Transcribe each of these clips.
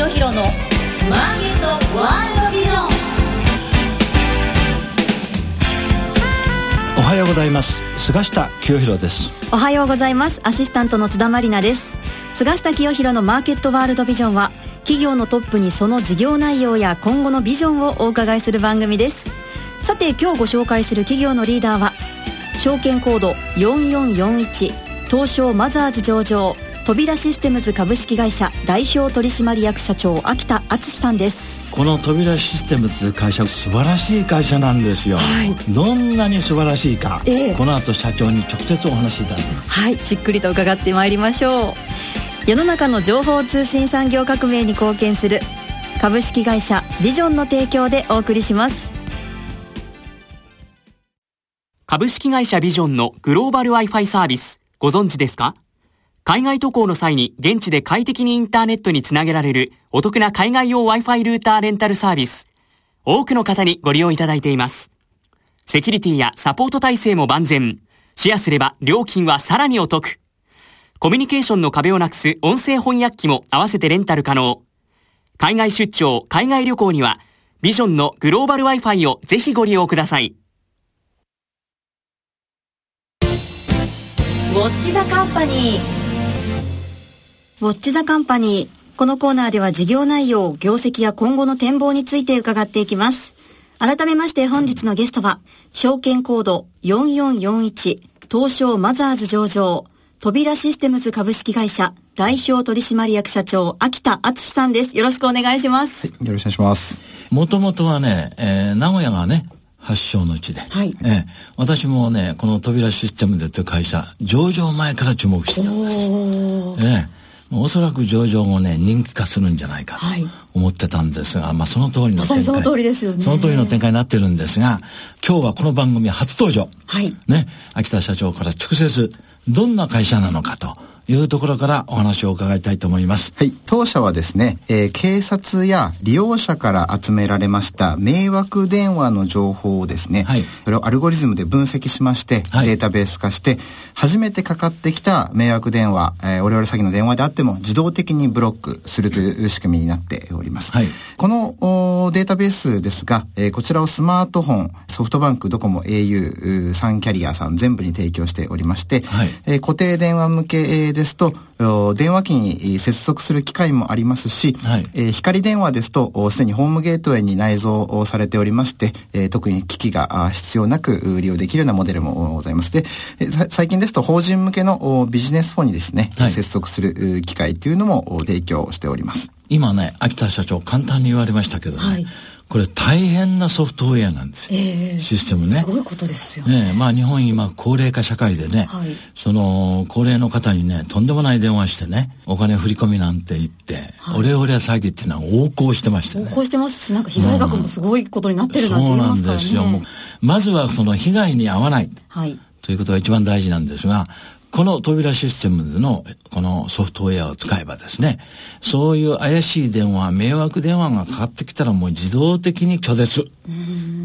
清弘のマーケットワールドビジョン。おはようございます。菅下清弘です。おはようございます。アシスタントの津田まりなです。菅下清弘のマーケットワールドビジョンは企業のトップにその事業内容や今後のビジョンをお伺いする番組です。さて今日ご紹介する企業のリーダーは証券コード4441東証マザーズ上場扉システムズ株式会社代表取締役社長秋田敦さんです。この扉システムズ会社素晴らしい会社なんですよ、はい、どんなに素晴らしいか、えー、この後社長に直接お話しいただきます。はいじっくりと伺ってまいりましょう。世の中の情報通信産業革命に貢献する株式会社ビジョンの提供でお送りします。株式会社ビジョンのグローバル Wi-Fi サービスご存知ですか？海外渡航の際に現地で快適にインターネットにつなげられるお得な海外用 Wi-Fi ルーターレンタルサービス。多くの方にご利用いただいています。セキュリティやサポート体制も万全。シェアすれば料金はさらにお得。コミュニケーションの壁をなくす音声翻訳機も合わせてレンタル可能。海外出張、海外旅行には、ビジョンのグローバル Wi-Fi をぜひご利用ください。ウォッチザカンパニーウォッチザカンパニー。このコーナーでは事業内容、業績や今後の展望について伺っていきます。改めまして本日のゲストは、証券コード4441、東証マザーズ上場、扉システムズ株式会社代表取締役社長、秋田敦さんです。よろしくお願いします。はい、よろしくお願いします。もともとはね、えー、名古屋がね、発祥の地で。はい。えー、私もね、この扉システムズという会社、上場前から注目してたんです。えーおそらく上場後ね、人気化するんじゃないかと思ってたんですが、はい、まあその通りの展開。その通りですよね。その通りの展開になってるんですが、今日はこの番組初登場。はい。ね、秋田社長から直接、どんな会社なのかというところからお話を伺いたいと思います。はい。当社はですね、えー、警察や利用者から集められました迷惑電話の情報をですね、はい、それをアルゴリズムで分析しまして、はい、データベース化して、初めてかかってきた迷惑電話、えー、オレオレ詐欺の電話であっても自動的にブロックするという仕組みになっております。はい、このデータベースですが、えー、こちらをスマートフォン、ソフトバンク、ドコモ、au、3キャリアさん全部に提供しておりまして、はい、えー、固定電話向けですと、電話機に接続する機械もありますし、はい、えー、光電話ですと、すでにホームゲートウェイに内蔵されておりまして、えー、特に機器が必要なく利用できるようなモデルもございます。で、最近ですと法人向けのビジネスフォンにですね、はい、接続する機械というのも提供しております。今ね、秋田社長簡単に言われましたけどね、はいこれ大変なソフトウェアなんですよ。えー、システムね。すごいことですよね。ねまあ日本今高齢化社会でね、はい、その高齢の方にね、とんでもない電話してね、お金振り込みなんて言って、はい、オレオレ詐欺っていうのは横行してましたね。横行してますし、なんか被害額もすごいことになってるなんて言いますからね、うん、そうなんですよ。まずはその被害に遭わない。はい。ということが一番大事なんですが、この扉システムのこのソフトウェアを使えばですね、そういう怪しい電話、迷惑電話がかかってきたらもう自動的に拒絶。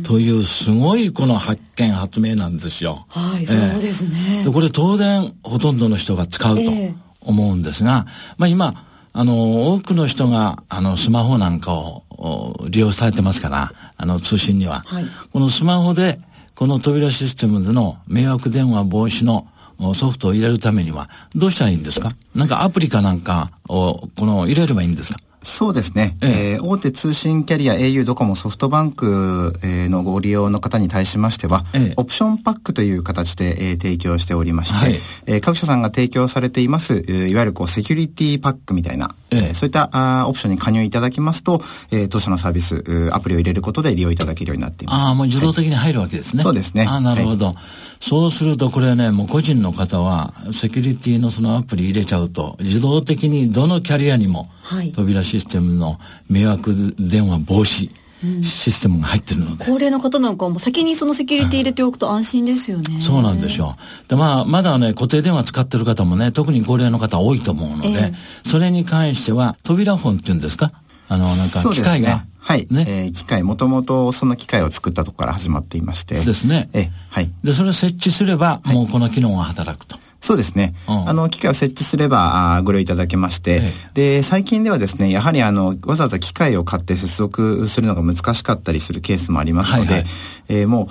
というすごいこの発見発明なんですよ。はい、そうですね。で、これ当然ほとんどの人が使うと思うんですが、まあ今、あの、多くの人が、あの、スマホなんかを利用されてますから、あの、通信には。はい、このスマホで、この扉システムでの迷惑電話防止のソフトを入れるためには、どうしたらいいんですか？なんかアプリかなんかを、この、入れればいいんですか？そうですね、ええ。えー、大手通信キャリア au ドコモソフトバンクのご利用の方に対しましては、ええ、オプションパックという形で、えー、提供しておりまして、はい、えー、各社さんが提供されています、いわゆるこうセキュリティパックみたいな、ええ。そういったあオプションに加入いただきますと、えー、当社のサービス、アプリを入れることで利用いただけるようになっています。ああ、もう自動的に入るわけですね。はい、そうですね。ああ、なるほど。はいそうするとこれね、もう個人の方は、セキュリティのそのアプリ入れちゃうと、自動的にどのキャリアにも、扉システムの迷惑電話防止、システムが入ってるので、高齢の方なんかも先にそのセキュリティ入れておくと安心ですよね。そうなんですよ。で、まあ、まだね、固定電話使ってる方もね、特に高齢の方多いと思うので、えー、それに関しては、扉フォンっていうんですかあの、なんか機械が、はい。ね。えー、機械、もともとその機械を作ったところから始まっていまして。ですね。え、はい。で、それを設置すれば、もうこの機能が働くと。そうですね。うん、あの、機械を設置すれば、あご利用いただけまして、で、最近ではですね、やはりあの、わざわざ機械を買って接続するのが難しかったりするケースもありますので、はいはい、えー、もう、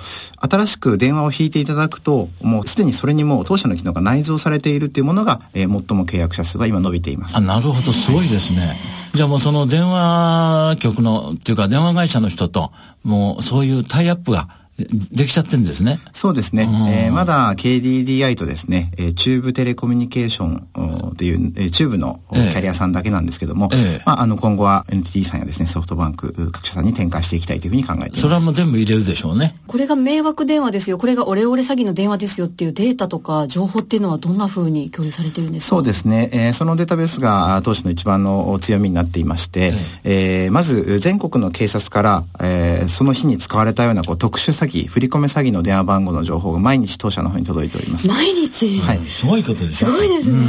新しく電話を引いていただくと、もうすでにそれにもう当社の機能が内蔵されているっていうものが、えー、最も契約者数は今伸びています。あ、なるほど、すごいですね。じゃあもうその電話局の、っていうか電話会社の人と、もうそういうタイアップが、できちゃってるんですね。そうですね。えー、まだ KDDI とですね、えー、チューブテレコミュニケーションという、えー、チューブのキャリアさんだけなんですけども、えー、まあ、あの、今後は NTT さんやですね、ソフトバンク各社さんに展開していきたいというふうに考えています。それはもう全部入れるでしょうね。これが迷惑電話ですよ、これがオレオレ詐欺の電話ですよっていうデータとか情報っていうのはどんなふうに共有されてるんですか？そうですね。えー、そのデータベースが当社の一番の強みになっていまして、えー、まず全国の警察から、えー、その日に使われたようなこう特殊詐欺、振り込め詐欺の電話番号の情報が毎日当社の方に届いております。毎日？はい。すごいことですすごいですね。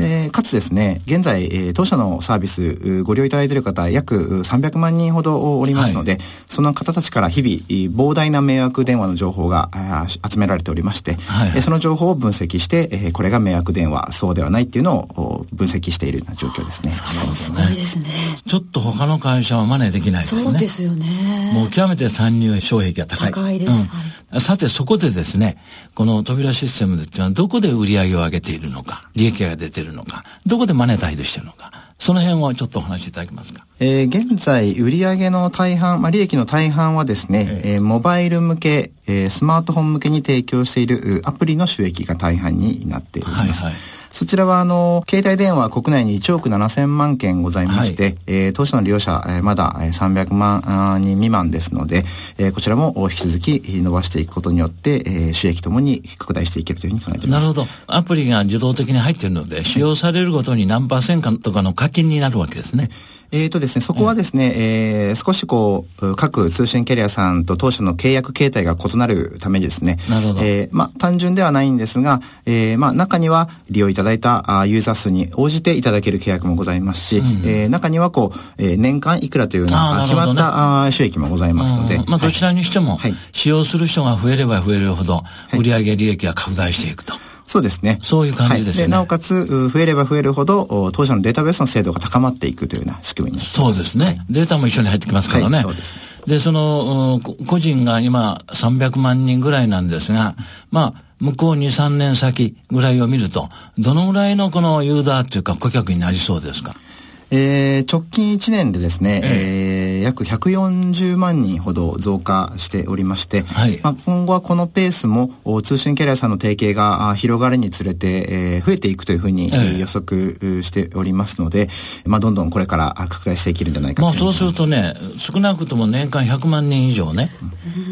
えー、かつですね、現在、えー、当社のサービスご利用いただいている方約300万人ほどおりますので、はい、その方たちから日々膨大な迷惑電話の情報が集められておりまして、はいはい、その情報を分析して、えー、これが迷惑電話、そうではないっていうのを分析しているような状況ですね。そうですね。すごいですね。ちょっと他の会社は真似できないですね。そうですよね。もう極めて参入障壁が高い。高いです。うんさてそこでですね、この扉システムっていうのはどこで売り上げを上げているのか、利益が出ているのか、どこでマネタイズしているのか、その辺をちょっとお話しいただけますか？えー、現在、売上の大半、まあ、利益の大半はですね、えー、モバイル向け、えー、スマートフォン向けに提供しているアプリの収益が大半になっております。はいはいそちらはあの携帯電話国内に1億7000万件ございまして、はい、えー、当社の利用者、えー、まだ300万人未満ですので、えー、こちらも引き続き伸ばしていくことによって、えー、収益ともに拡大していけるというふうに考えています。なるほど。アプリが自動的に入っているので、使用されるごとに何パーセントとかの課金になるわけですね。えっ、ー、とですね、そこはですね、えー、少しこう、各通信キャリアさんと当社の契約形態が異なるためにですね。えー、まあ、単純ではないんですが、えー、まあ、中には利用いただいたあユーザー数に応じていただける契約もございますし、うん、えー、中にはこう、えー、年間いくらというような決まった、あ収益もございますので。まあ、どちらにしても、はい、使用する人が増えれば増えるほど、売上利益が拡大していくと。そうですね。そういう感じですね。はい、なおかつ、増えれば増えるほど、当社のデータベースの精度が高まっていくというような仕組みにそうですね、はい、データも一緒に入ってきますからね。はい、そうです、で、その、個人が今300万人ぐらいなんですが、まあ、向こう2、3年先ぐらいを見ると、どのぐらいのこのユーザーっていうか顧客になりそうですか？えー、直近1年でですね、ええ。ー、約140万人ほど増加しておりまして、はい、まあ、今後はこのペースも通信キャリアさんの提携が広がるにつれて、えー、増えていくというふうに、え予測しておりますので、まあ、どんどんこれから拡大していけるんじゃないかとまあ、そうするとね少なくとも年間100万人以上ね、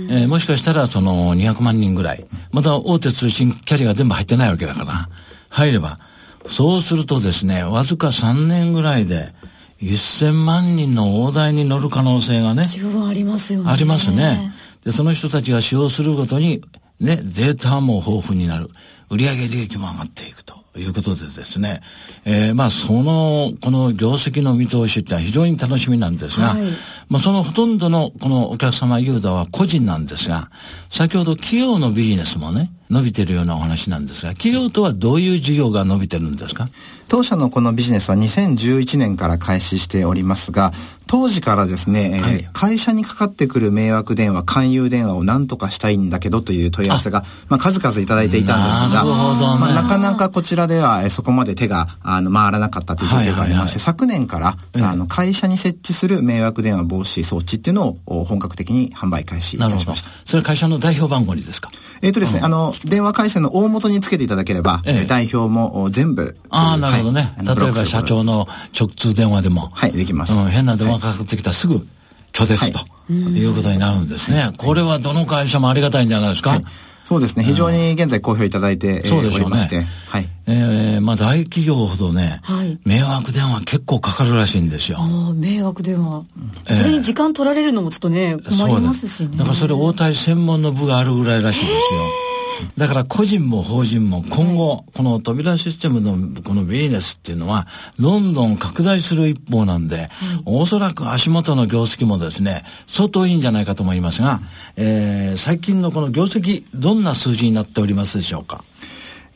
うん、えー、もしかしたらその200万人ぐらいまた大手通信キャリアが全部入ってないわけだから入ればそうするとですね、わずか3年ぐらいで、1000万人の大台に乗る可能性がね。十分ありますよね。ありますね。で、その人たちが使用するごとに、ね、データも豊富になる。売上利益も上がっていくと。いうことでですね、えー、まあその、この業績の見通しってのは非常に楽しみなんですが、はい、まあそのほとんどのこのお客様ユーザーは個人なんですが、先ほど企業のビジネスもね、伸びてるようなお話なんですが、企業とはどういう事業が伸びてるんですか？当社のこのビジネスは2011年から開始しておりますが、当時からですね、はい、えー、会社にかかってくる迷惑電話、勧誘電話を何とかしたいんだけどという問い合わせが、まあ、数々いただいていたんですが、なまあ、なかなかこちらでは、えー、そこまで手があの回らなかったという状況がありまして、昨年から、あの会社に設置する迷惑電話防止装置っていうのを本格的に販売開始いたしました。それ会社の代表番号にですか？えっ、とですね、うん、あの、電話回線の大元につけていただければ、ええ、代表も全部。ああ、なるほどね。はい、例えば社長の直通電話でも。はい、できます。うん、変な電話かかってきたらすぐ拒絶、はい、ということになるんですね。これはどの会社もありがたいんじゃないですか？はいそうですね。非常に現在好評いただいて、そうでしょうね。はい。えー、まあ大企業ほどね、はい、迷惑電話結構かかるらしいんですよ。あ迷惑電話、えー、それに時間取られるのもちょっとね、困りますしね。だからそれ応対専門の部があるぐらいらしいですよ。だから個人も法人も今後、この扉システムのこのビジネスっていうのは、どんどん拡大する一方なんで、おそらく足元の業績もですね、相当いいんじゃないかと思いますが、えー、最近のこの業績、どんな数字になっておりますでしょうか？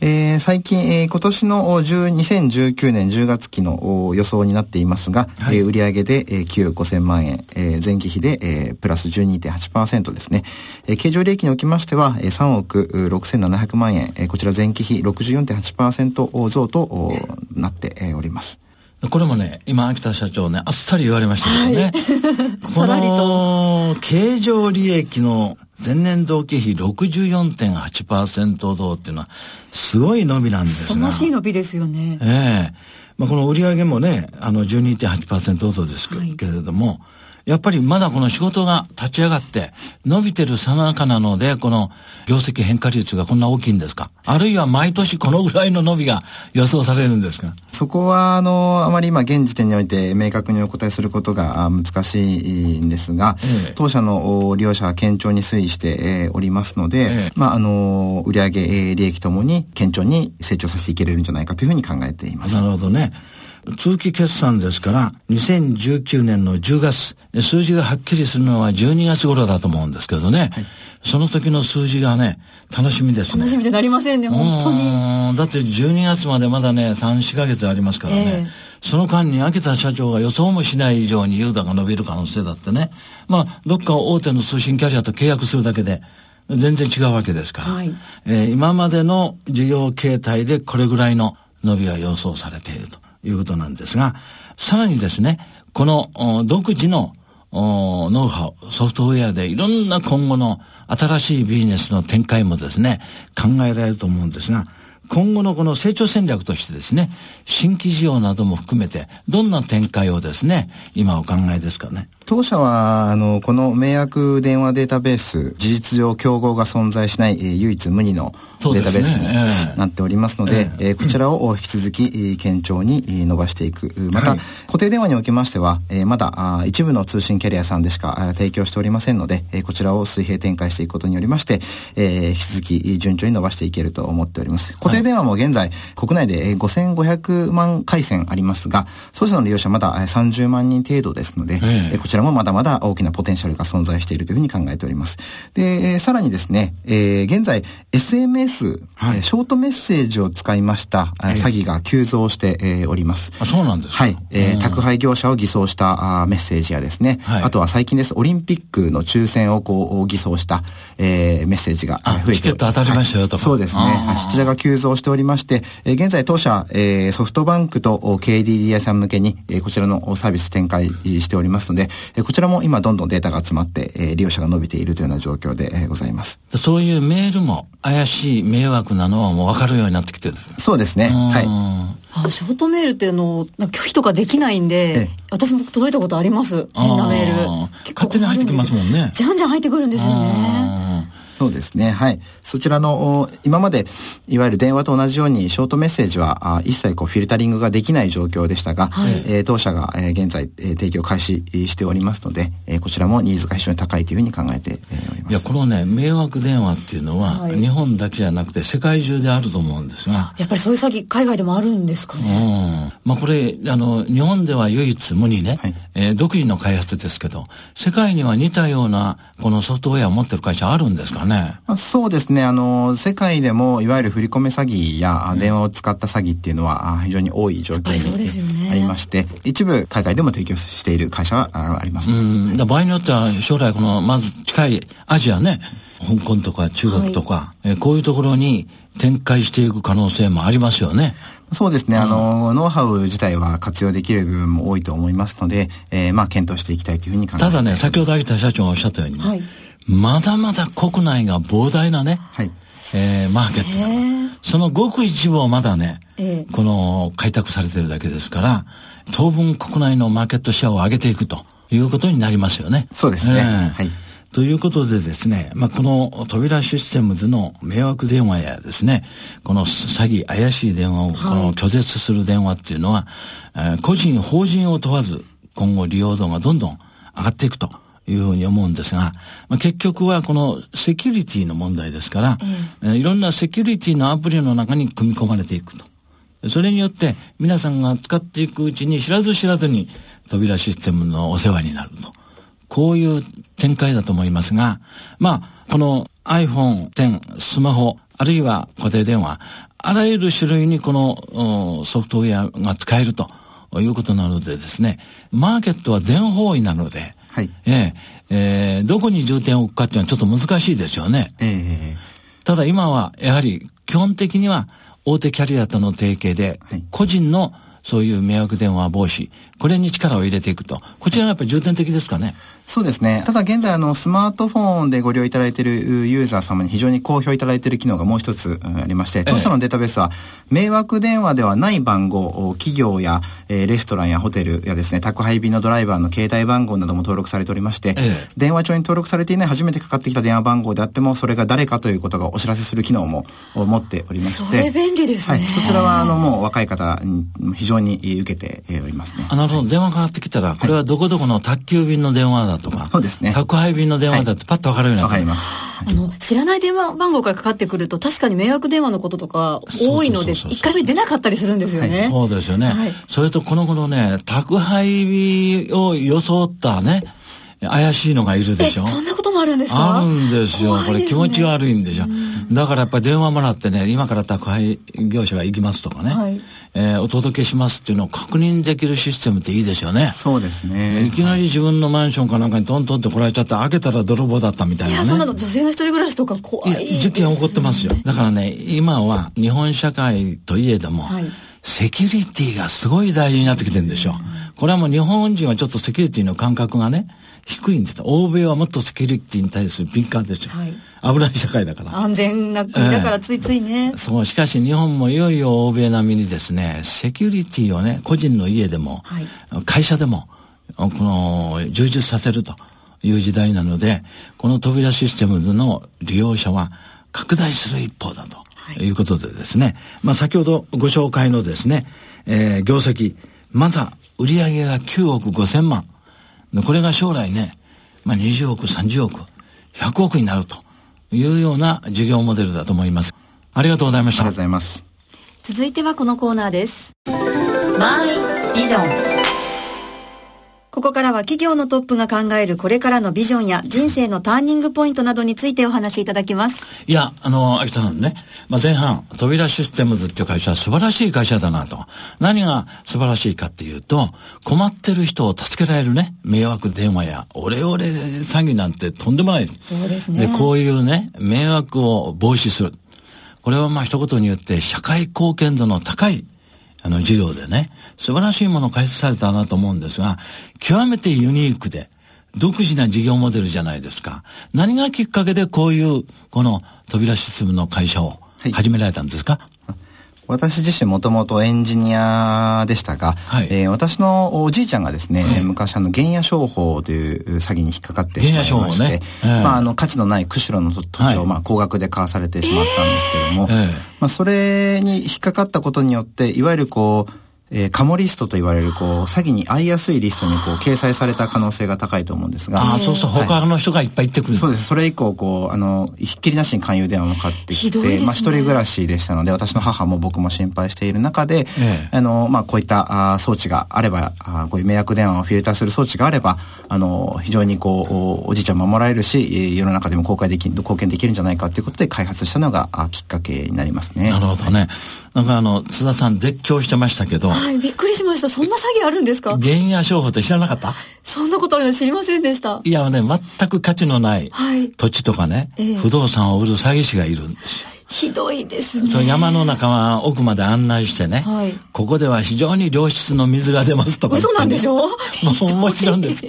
えー、最近、えー、今年の2019年10月期の予想になっていますが、はい、えー、売上で、えー、9億5000万円、えー、前期比で、えー、プラス12.8%ですね。えー、経常利益におきましては、えー、3億6700万円、えー、こちら前期比64.8%増となっております。これもね、今、秋田社長ね、あっさり言われましたけどね。はい、この、経常利益の前年同期比64.8%増っていうのは、すごい伸びなんですが。凄ましい伸びですよね。ええー、まあ、この売上もね、あの12.8%増ですけれども、はいやっぱりまだこの仕事が立ち上がって伸びてるさなかなので、この業績変化率がこんな大きいんですか？あるいは毎年このぐらいの伸びが予想されるんですか？そこは、あの、あまり今現時点において明確にお答えすることが難しいんですが、ええ、当社の利用者は堅調に推移しておりますので、え、まあ、あの、売上利益ともに堅調に成長させていけれるんじゃないかというふうに考えています。なるほどね。通期決算ですから、2019年の10月、数字がはっきりするのは12月頃だと思うんですけどね。はい、その時の数字がね、楽しみですね。楽しみでなりませんね、本当に。だって12月までまだね、3、4ヶ月ありますからね。えー、その間に秋田社長が予想もしない以上にユーダが伸びる可能性だってね。まあ、どっか大手の通信キャリアと契約するだけで、全然違うわけですから。はい、えー、今までの事業形態でこれぐらいの伸びが予想されていると。いうことなんですが、さらにですね、この独自のノウハウ、ソフトウェアでいろんな今後の新しいビジネスの展開もですね、考えられると思うんですが、今後のこの成長戦略としてですね、新規事業なども含めて、どんな展開をですね、今お考えですかね？当社は、あの、この迷惑電話データベース、事実上競合が存在しない、えー、唯一無二のデータベースになっておりますので、えー、えー、こちらを引き続き、堅調に伸ばしていく。また、はい、固定電話におきましては、えー、まだあ一部の通信キャリアさんでしか提供しておりませんので、えー、こちらを水平展開していくことによりまして、えー、引き続き順調に伸ばしていけると思っております。固定電話も現在、国内で5500万回線ありますが、当社の利用者まだ30万人程度ですので、えー、こちらちらもまだまだ大きなポテンシャルが存在しているというふうに考えております。で、えー、さらにですね、えー、現在 SMS、はい、ショートメッセージを使いました、えー、詐欺が急増して、えー、おります。あ、そうなんですか？はい。えー、宅配業者を偽装したあメッセージやですね、はい、あとは最近です、オリンピックの抽選をこう偽装した、えー、メッセージが増えてチケット当たりましたよと。か、はい、そうですね。そちらが急増しておりまして、えー、現在当社、えー、ソフトバンクと KDDI さん向けに、えー、こちらのサービス展開しておりますので、えこちらも今どんどんデータが集まって、えー、利用者が伸びているというような状況で、えー、ございます。そういうメールも怪しい迷惑なのはもう分かるようになってきてる。そうですね。はい。あショートメールっていうの拒否とかできないんで、私も届いたことあります。変なメール。勝手に入ってきますもんね。じゃんじゃん入ってくるんですよね。そうですね。はい。そちらの、今まで、いわゆる電話と同じように、ショートメッセージは、あ一切こう、フィルタリングができない状況でしたが、はい、えー、当社が、えー、現在、えー、提供開始しておりますので、えー、こちらもニーズが非常に高いというふうに考えて、えー、おります。いや、このね、迷惑電話っていうのは、はい、日本だけじゃなくて、世界中であると思うんですが。やっぱりそういう詐欺、海外でもあるんですかね。うん。まあ、これ、あの、日本では唯一無二ね、はい、えー、独自の開発ですけど、世界には似たような、このソフトウェアを持ってる会社あるんですかね。あそうそうですね。あの、世界でも、いわゆる振り込め詐欺や電話を使った詐欺っていうのは、非常に多い状況にありまして、一部海外でも提供している会社はあります、うん。場合によっては、将来この、まず近いアジアね、香港とか中国とか、はい、えこういうところに展開していく可能性もありますよね。そうですね。あの、ノウハウ自体は活用できる部分も多いと思いますので、えー、まあ、検討していきたいというふうに考えてただね、先ほど秋田社長がおっしゃったように、はいまだまだ国内が膨大なね、はい、えー、マーケットそのごく一部をまだね、えー、この開拓されてるだけですから、当分国内のマーケットシェアを上げていくということになりますよね。そうですね。えー、はい。ということでですね、まあ、この扉システムズの迷惑電話やですね、この詐欺、怪しい電話を、この拒絶する電話っていうのは、はい、えー、個人、法人を問わず、今後利用度がどんどん上がっていくと。いうふうに思うんですが、まあ、結局はこのセキュリティの問題ですから、えー、いろんなセキュリティのアプリの中に組み込まれていくと。それによって皆さんが使っていくうちに知らず知らずに扉システムのお世話になると。こういう展開だと思いますが、まあ、この iPhone 10、スマホ、あるいは固定電話、あらゆる種類にこのソフトウェアが使えるということなのでですね、マーケットは全方位なので、はい、えー、えー、どこに重点を置くかっていうのはちょっと難しいですよね。えー、ただ今はやはり基本的には大手キャリアとの提携で、個人のそういう迷惑電話防止、これに力を入れていくと。こちらがやっぱり重点的ですかね。そうですね。ただ現在あのスマートフォンでご利用いただいているユーザー様に非常に好評いただいている機能がもう一つありまして、当社のデータベースは迷惑電話ではない番号、企業や、えー、レストランやホテルやですね、宅配便のドライバーの携帯番号なども登録されておりまして、電話帳に登録されていない初めてかかってきた電話番号であっても、それが誰かということがお知らせする機能も持っておりまして、それ便利ですね。はい、そちらはあのもう若い方に非常に受けておりますね。あなるほど、電話かかってきたら、これはどこどこの宅急便の電話だとか、そうですね。宅配便の電話だってパッとわかるようになわ、かります。あの、知らない電話番号からかかってくると、確かに迷惑電話のこととか多いので、一回目出なかったりするんですよね。はい、そうですよね。はい、それとこの頃ね、宅配を装ったね、怪しいのがいるでしょそんなこともあるんですか？あるんですよ。すね、これ気持ち悪いんでしょ。だからやっぱり電話もらってね、今から宅配業者が行きますとかね、はい、えー、お届けしますっていうのを確認できるシステムっていいですよね。そうですね。いきなり自分のマンションかなんかにトントンって来られちゃって開けたら泥棒だったみたいなね。いや、そんなの女性の一人暮らしとか怖いい事件起こってますよ。だからね、今は日本社会といえども、はいセキュリティがすごい大事になってきてるんでしょ。これはもう日本人はちょっとセキュリティの感覚がね、低いんです。欧米はもっとセキュリティに対する敏感ですよ、はい、危ない社会だから。安全な国だからついついね、えー、そうしかし日本もいよいよ欧米並みにですねセキュリティをね個人の家でも、はい、会社でもこの充実させるという時代なのでこの扉システムの利用者は拡大する一方だと、い、うことでですね、まあ、先ほどご紹介のですね、えー、業績まだ売上が9億5千万これが将来ね、まあ、20億、30億、100億になるというような事業モデルだと思います。ありがとうございました。ありがとうございます。続いてはこのコーナーです。マイビジョン。ここからは企業のトップが考えるこれからのビジョンや人生のターニングポイントなどについてお話しいただきます。いや、あの、秋田さんね、まあ、前半、扉システムズっていう会社は素晴らしい会社だなと。何が素晴らしいかっていうと、困ってる人を助けられるね、迷惑電話や、オレオレ詐欺なんてとんでもない。そうですね。で、こういうね、迷惑を防止する。これはまあ一言に言って社会貢献度の高いあの、授業でね、素晴らしいものを開発されたなと思うんですが、極めてユニークで、独自な事業モデルじゃないですか。何がきっかけでこういう、この扉システムの会社を始められたんですか、はい私自身もともとエンジニアでしたが、はい、えー、私のおじいちゃんがですね、はい、昔あの原野商法という詐欺に引っかかってしまいまして、ねえー、まああの価値のない釧路の土地をまあ高額で買わされてしまったんですけども、えー、まあそれに引っかかったことによっていわゆるこうえー、カモリストと言われる、こう、詐欺に遭いやすいリストに、こう、掲載された可能性が高いと思うんですが。ああ、そうすると他の人がいっぱい行ってくる、はい、そうです。それ以降、こう、あの、ひっきりなしに勧誘電話がかかってきて、ね、まあ、一人暮らしでしたので、私の母も僕も心配している中で、ええ、あの、まあ、こういったあ装置があればあ、こういう迷惑電話をフィルターする装置があれば、あの、非常にこう、おじいちゃん守られるし、世の中でも公開でき、貢献できるんじゃないかということで開発したのが、あきっかけになりますね。なるほどね。なんかあの、津田さん絶叫してましたけど。はい、びっくりしました。そんな詐欺あるんですか？原野商法って知らなかった？そんなことあるの知りませんでした。いやね、全く価値のない土地とかね、はい、不動産を売る詐欺師がいるんですよ。ひどいですね。そう山の中は奥まで案内してね、はい、ここでは非常に良質の水が出ますとか、ね、嘘なんでしょ？もうもちろんです。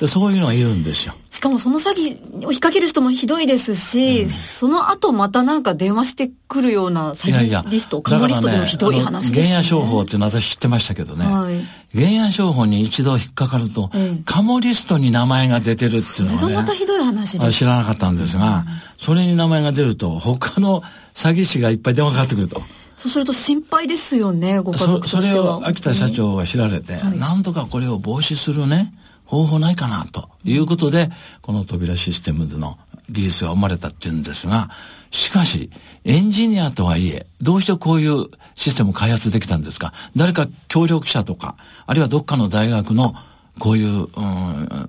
でそういうのがいるんですよ。しかもその詐欺を引っ掛ける人もひどいですし、うん、その後またなんか電話してくるような詐欺リスト、カモリストでもひどい話です、ね、原野商法っていうのは私知ってましたけどね、はい、原野商法に一度引っかかると、ええ、カモリストに名前が出てるっていうのはね、それがまたひどい話です。知らなかったんですが、うん、それに名前が出ると他の詐欺師がいっぱい電話かかってくると。そうすると心配ですよね、ご家族と。それを秋田社長が知られて、はい、なんとかこれを防止するね、方法ないかな、ということで、この扉システムでの技術が生まれたっていうんですが、しかし、エンジニアとはいえ、どうしてこういうシステムを開発できたんですか？誰か協力者とか、あるいはどっかの大学のこういう、うん、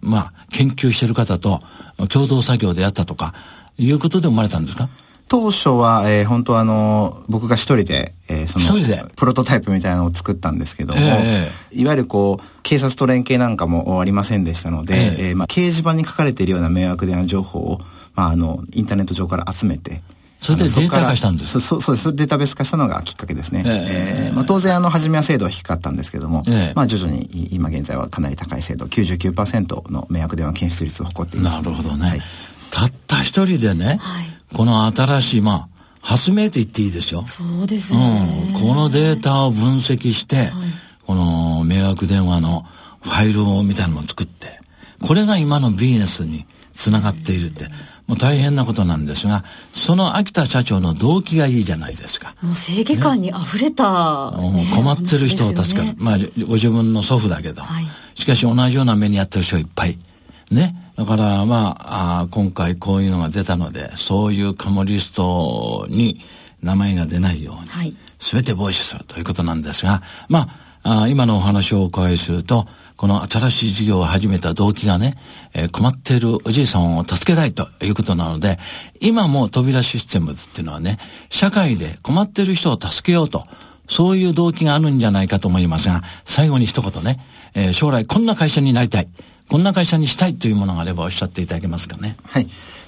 まあ、研究してる方と共同作業でやったとか、いうことで生まれたんですか？当初は、えー、本当あの、僕が一人で、えー、その、プロトタイプみたいなのを作ったんですけども、えー、いわゆるこう、警察と連携なんかもありませんでしたので、えー、えー、まあ、掲示板に書かれているような迷惑電話情報を、まあ、あの、インターネット上から集めて、それでデータ化したんですそうそうです。データベース化したのがきっかけですね。えー、えー、まあ、当然、あの、初めは精度は低かったんですけども、えー、まあ、徐々に今現在はかなり高い精度、99%の迷惑電話検出率を誇っています。なるほどね。はい、たった一人でね、はい、この新しい、まあ、発明って言っていいですよ。そうですね。うん。このデータを分析して、はい、この迷惑電話のファイルをみたいなのを作って、これが今のビジネスにつながっているって。もう大変なことなんですが、その秋田社長の動機がいいじゃないですか。もう正義感に溢れた、ね、困ってる人を助かる。ね、まあ、ご自分の祖父だけど、はい、しかし同じような目にやってる人いっぱい。ね。だからまああ今回こういうのが出たのでそういうカモリストに名前が出ないように、はい、全て防止するということなんですがまああ今のお話をお伺いするとこの新しい事業を始めた動機がね、えー、困っているおじいさんを助けたいということなので、今も扉システムズっていうのはね、社会で困っている人を助けようと、そういう動機があるんじゃないかと思いますが、最後に一言ね、えー、将来こんな会社になりたい。こんな会社にしたいというものがあればおっしゃっていただけますかね。はい。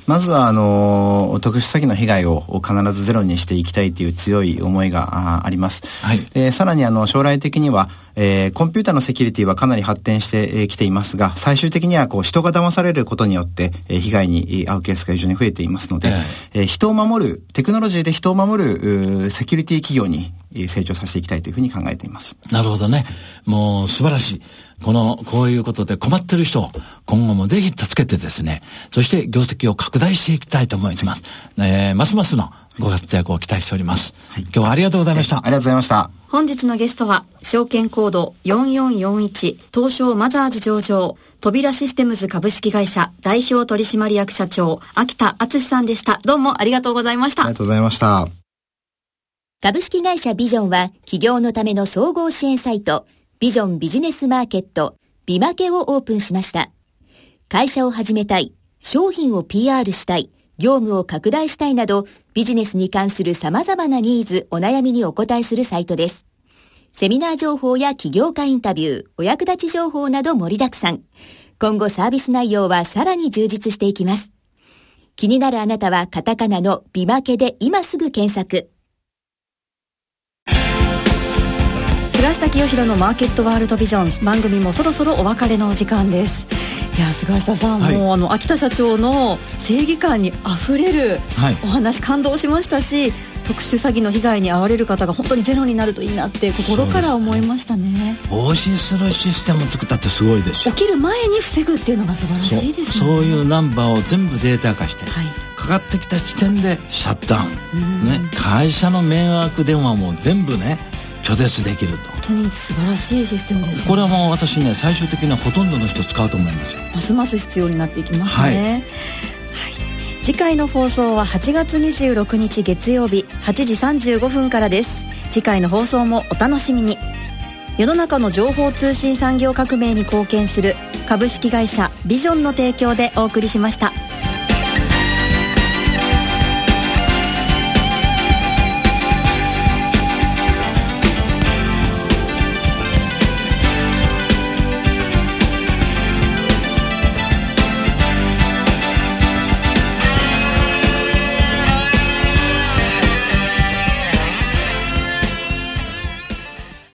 まずは、あの、特殊詐欺の被害を必ずゼロにしていきたいという強い思いがあります。はい。で、さらに、あの、将来的には、えー、コンピューターのセキュリティはかなり発展してきていますが、最終的にはこう人が騙されることによって、えー、被害に遭うケースが非常に増えていますので、えー、人を守る、テクノロジーで人を守るセキュリティ企業に成長させていきたいというふうに考えています。なるほどね。もう素晴らしい。この、こういうことで困ってる人を今後もぜひ助けてですね、そして業績を拡大していきたいと思います。えー、ますますのご活躍を期待しております。はい、今日はありがとうございました。ありがとうございました。本日のゲストは、証券コード4441東証マザーズ上場、扉システムズ株式会社代表取締役社長、秋田敦さんでした。どうもありがとうございました。ありがとうございました。株式会社ビジョンは企業のための総合支援サイト、ビジョンビジネスマーケット、ビマケをオープンしました。会社を始めたい、商品を PR したい、業務を拡大したいなど、ビジネスに関する様々なニーズ、お悩みにお答えするサイトです。セミナー情報や起業家インタビュー、お役立ち情報など盛りだくさん。今後サービス内容はさらに充実していきます。気になるあなたはカタカナのビマケで今すぐ検索。菅下清弘のマーケットワールドビジョン番組もそろそろお別れのお時間です。いや菅下さん、はい、もうあの秋田社長の正義感にあふれるお話、感動しましたし特殊詐欺の被害に遭われる方が本当にゼロになるといいなって心から思いましたね。防止するシステムを作ったってすごいです起きる前に防ぐっていうのが素晴らしいですね。そういうナンバーを全部データ化して、はい、かかってきた時点でシャットダウン、ね、会社の迷惑電話も全部ね拒絶できると。本当に素晴らしいシステムですよ、ね、これはもう私ね最終的にはほとんどの人使うと思いますよ。ますます必要になっていきますね、はい、はい、次回の放送は8月26日月曜日8時35分からです。次回の放送もお楽しみに。世の中の情報通信産業革命に貢献する株式会社ビジョンの提供でお送りしました。